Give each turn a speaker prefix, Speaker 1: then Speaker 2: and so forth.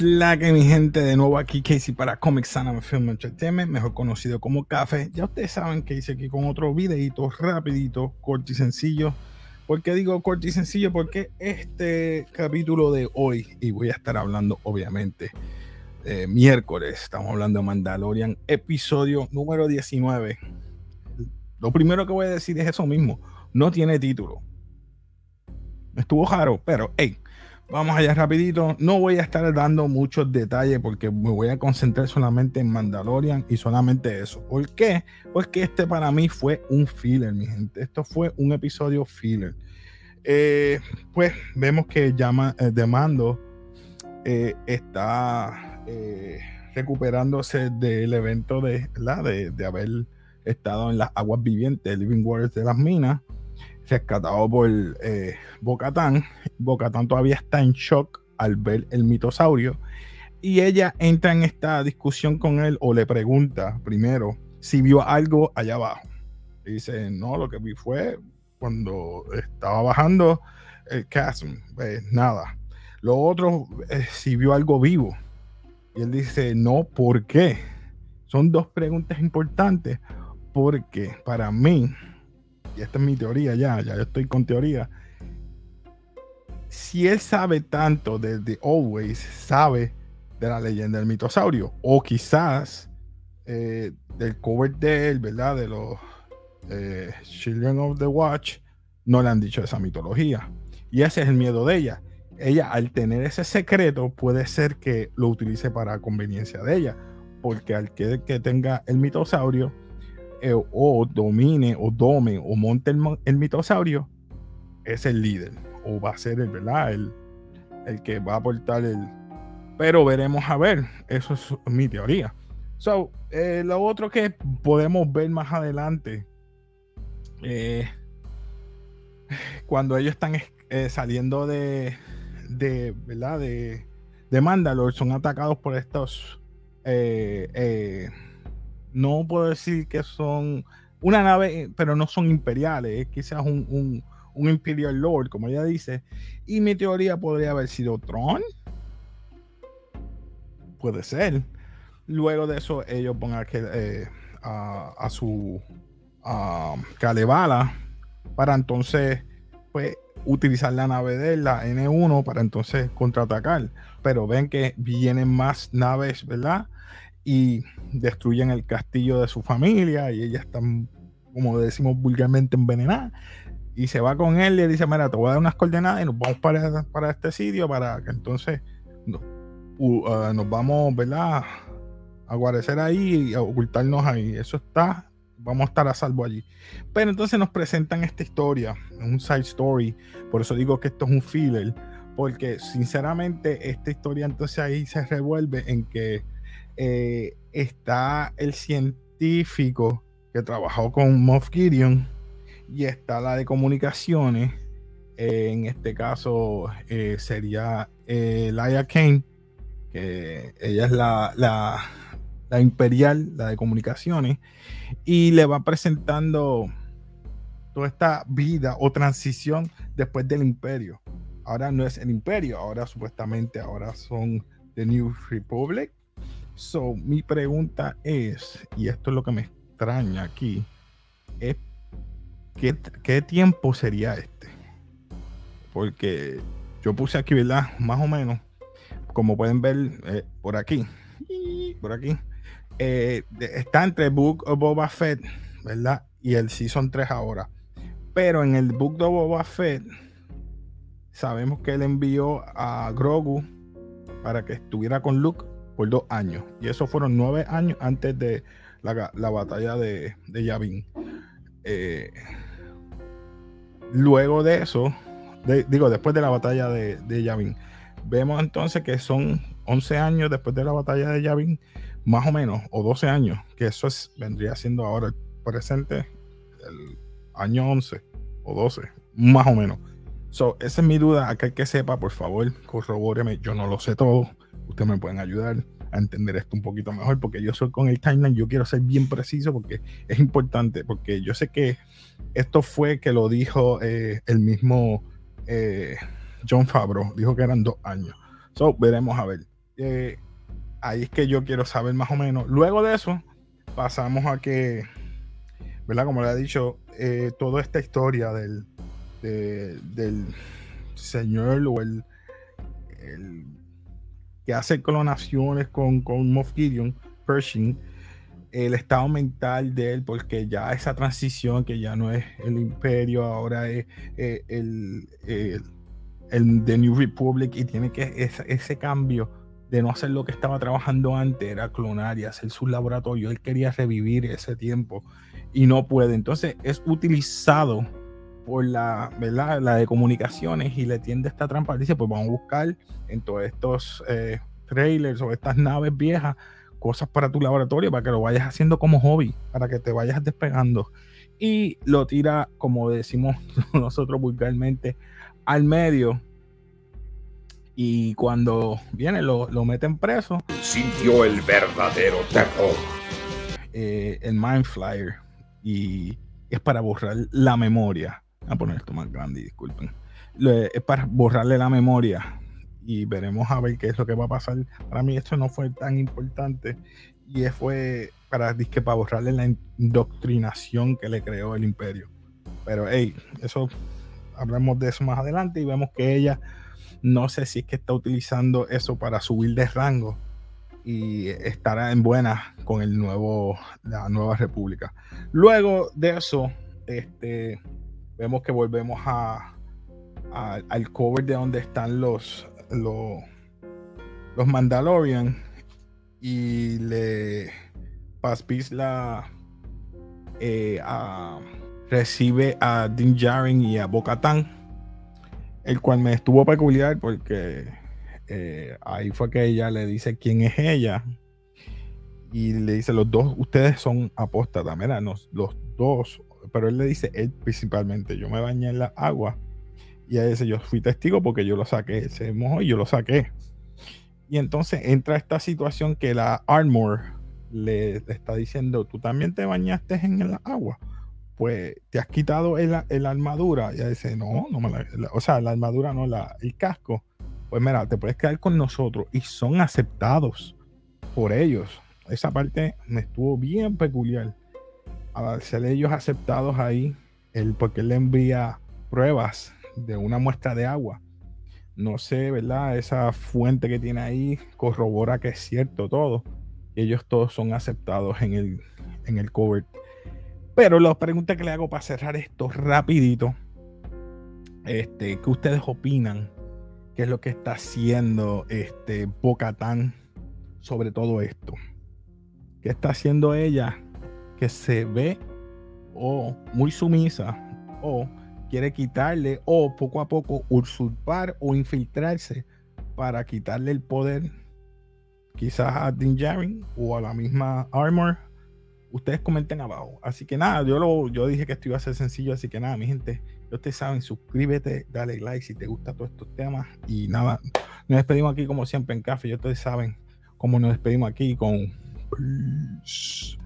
Speaker 1: la que mi gente? De nuevo aquí Casey para Comics Anime Film Entertainment, mejor conocido como Café. Ya ustedes saben que hice aquí con otro videito rapidito, corto y sencillo. ¿Por qué digo corto y sencillo? Porque este capítulo de hoy, y voy a estar hablando obviamente eh, miércoles, estamos hablando de Mandalorian, episodio número 19. Lo primero que voy a decir es eso mismo, no tiene título. Estuvo raro, pero hey, Vamos allá rapidito. No voy a estar dando muchos detalles porque me voy a concentrar solamente en Mandalorian y solamente eso. ¿Por qué? Porque este para mí fue un filler, mi gente. Esto fue un episodio filler. Eh, pues vemos que llama, eh, de Mando eh, está recuperándose del evento de, de, de haber estado en las aguas vivientes, Living Waters de las minas rescatado por eh, Bocatán. Bocatán todavía está en shock al ver el mitosaurio. Y ella entra en esta discusión con él o le pregunta primero si vio algo allá abajo. dice, no, lo que vi fue cuando estaba bajando el chasm. Pues, nada. Lo otro, eh, si vio algo vivo. Y él dice, no, ¿por qué? Son dos preguntas importantes porque para mí y esta es mi teoría ya, ya yo estoy con teoría. Si él sabe tanto desde Always, sabe de la leyenda del mitosaurio, o quizás eh, del cover de él, ¿verdad? De los eh, Children of the Watch, no le han dicho esa mitología. Y ese es el miedo de ella. Ella, al tener ese secreto, puede ser que lo utilice para conveniencia de ella. Porque al que tenga el mitosaurio, eh, o domine o dome o monte el, mitosaurio, es el líder o va a ser el, ¿verdad? El, el que va a aportar el... Pero veremos a ver, eso es mi teoría. So, eh, lo otro que podemos ver más adelante, eh, cuando ellos están saliendo de, de, ¿verdad? De, de Mandalore, son atacados por estos no puedo decir que son una nave, pero no son imperiales, es quizás un, Imperial Lord, como ella dice. Y mi teoría podría haber sido Tron. Puede ser. Luego de eso, ellos a, eh, a, su a Kalevala para entonces pues utilizar la nave de la N1 para entonces contraatacar. Pero ven que vienen más naves, ¿verdad? Y destruyen el castillo de su familia y ella está, como decimos vulgarmente, envenenada. Y se va con él y le dice, mira, te voy a dar unas coordenadas y nos vamos para, para este sitio para que entonces uh, nos vamos, ¿verdad? A guarecer ahí y a ocultarnos ahí. Eso está, vamos a estar a salvo allí. Pero entonces nos presentan esta historia, un side story. Por eso digo que esto es un filler. Porque sinceramente esta historia entonces ahí se revuelve en que eh, está el científico que trabajó con Moff Gideon y está la de comunicaciones. Eh, en este caso eh, sería Laia Kane, que ella es la, la, imperial, la de comunicaciones, y le va presentando toda esta vida o transición después del imperio. Ahora no es el imperio, ahora supuestamente ahora son The New Republic So, mi pregunta es, y esto es lo que me extraña aquí, es ¿qué, tiempo sería este? Porque yo puse aquí, ¿verdad? Más o menos, como pueden ver eh, por aquí, por aquí, eh, está entre Book of Boba Fett, ¿verdad? Y el Season 3 ahora. Pero en el Book of Boba Fett, sabemos que él envió a Grogu para que estuviera con Luke por dos años. Y eso fueron nueve años antes de la, batalla de, de Yavin. Eh, luego de eso, digo, después de la batalla de, de Yavin, vemos entonces que son 11 años después de la batalla de Yavin, más o menos, o 12 años, que eso es, vendría siendo ahora el presente, el año 11 o 12, más o menos. So, esa es mi duda. Aquel que sepa, por favor, corrobóreme. Yo no lo sé todo ustedes me pueden ayudar a entender esto un poquito mejor, porque yo soy con el timeline, yo quiero ser bien preciso porque es importante, porque yo sé que esto fue que lo dijo eh, el mismo eh, John Fabro, dijo que eran dos años. So, veremos a ver. eh, ahí es que yo quiero saber más o menos. Luego de eso, pasamos a que, ¿verdad? Como le ha dicho, toda esta historia del, del señor o el, que hace clonaciones con, con Moff Gideon, Pershing, el estado mental de él, porque ya esa transición que ya no es el imperio, ahora es eh, el, el, el, The New Republic y tiene que ese, ese cambio de no hacer lo que estaba trabajando antes, era clonar y hacer su laboratorio. Él quería revivir ese tiempo y no puede. Entonces es utilizado por la, ¿verdad? la de comunicaciones y le tiende esta trampa. Dice, pues vamos a buscar en todos estos eh, trailers o estas naves viejas cosas para tu laboratorio para que lo vayas haciendo como hobby, para que te vayas despegando. Y lo tira, como decimos nosotros vulgarmente, al medio y cuando viene lo, lo meten preso.
Speaker 2: Sintió el verdadero terror.
Speaker 1: Eh, el Mind Flyer. Y es para borrar la memoria. A poner esto más grande, disculpen. Es para borrarle la memoria. Y veremos a ver qué es lo que va a pasar. Para mí esto no fue tan importante. Y fue para, para borrarle la indoctrinación que le creó el imperio. Pero hey, eso hablamos de eso más adelante y vemos que ella no sé si es que está utilizando eso para subir de rango y estará en buena con el nuevo, la nueva república. Luego de eso, este, vemos que volvemos a, al cover de donde están los, los, los Mandalorian y le Paz la eh, recibe a Din Djarin y a Bo-Katan el cual me estuvo peculiar porque eh, ahí fue que ella le dice quién es ella y le dice los dos, ustedes son apóstatas, mira, los, los dos, pero él le dice, él principalmente, yo me bañé en la agua y ella dice, yo fui testigo porque yo lo saqué, se mojó y yo lo saqué. Y entonces entra esta situación que la Armor le, le está diciendo, tú también te bañaste en el agua pues te has quitado el, armadura. Y ella dice, no, no me la, o sea, la armadura no, la, el casco. Pues mira, te puedes quedar con nosotros y son aceptados por ellos. Esa parte me estuvo bien peculiar. Al ser ellos aceptados ahí, el, porque él le envía pruebas de una muestra de agua. No sé, ¿verdad? Esa fuente que tiene ahí corrobora que es cierto todo. ellos todos son aceptados en el, en el pero la pregunta que le hago para cerrar esto rapidito, este, ¿qué ustedes opinan? ¿Qué es lo que está haciendo este Bocatán sobre todo esto? ¿Qué está haciendo ella que se ve o muy sumisa o quiere quitarle o poco a poco usurpar o infiltrarse para quitarle el poder quizás a Din Djarin o a la misma Armor ustedes comenten abajo. Así que nada, yo, lo, yo dije que esto iba a ser sencillo, así que nada, mi gente, ustedes saben, suscríbete, dale like si te gustan todos estos temas. Y nada, nos despedimos aquí como siempre en café. Y ustedes saben cómo nos despedimos aquí con... Peace.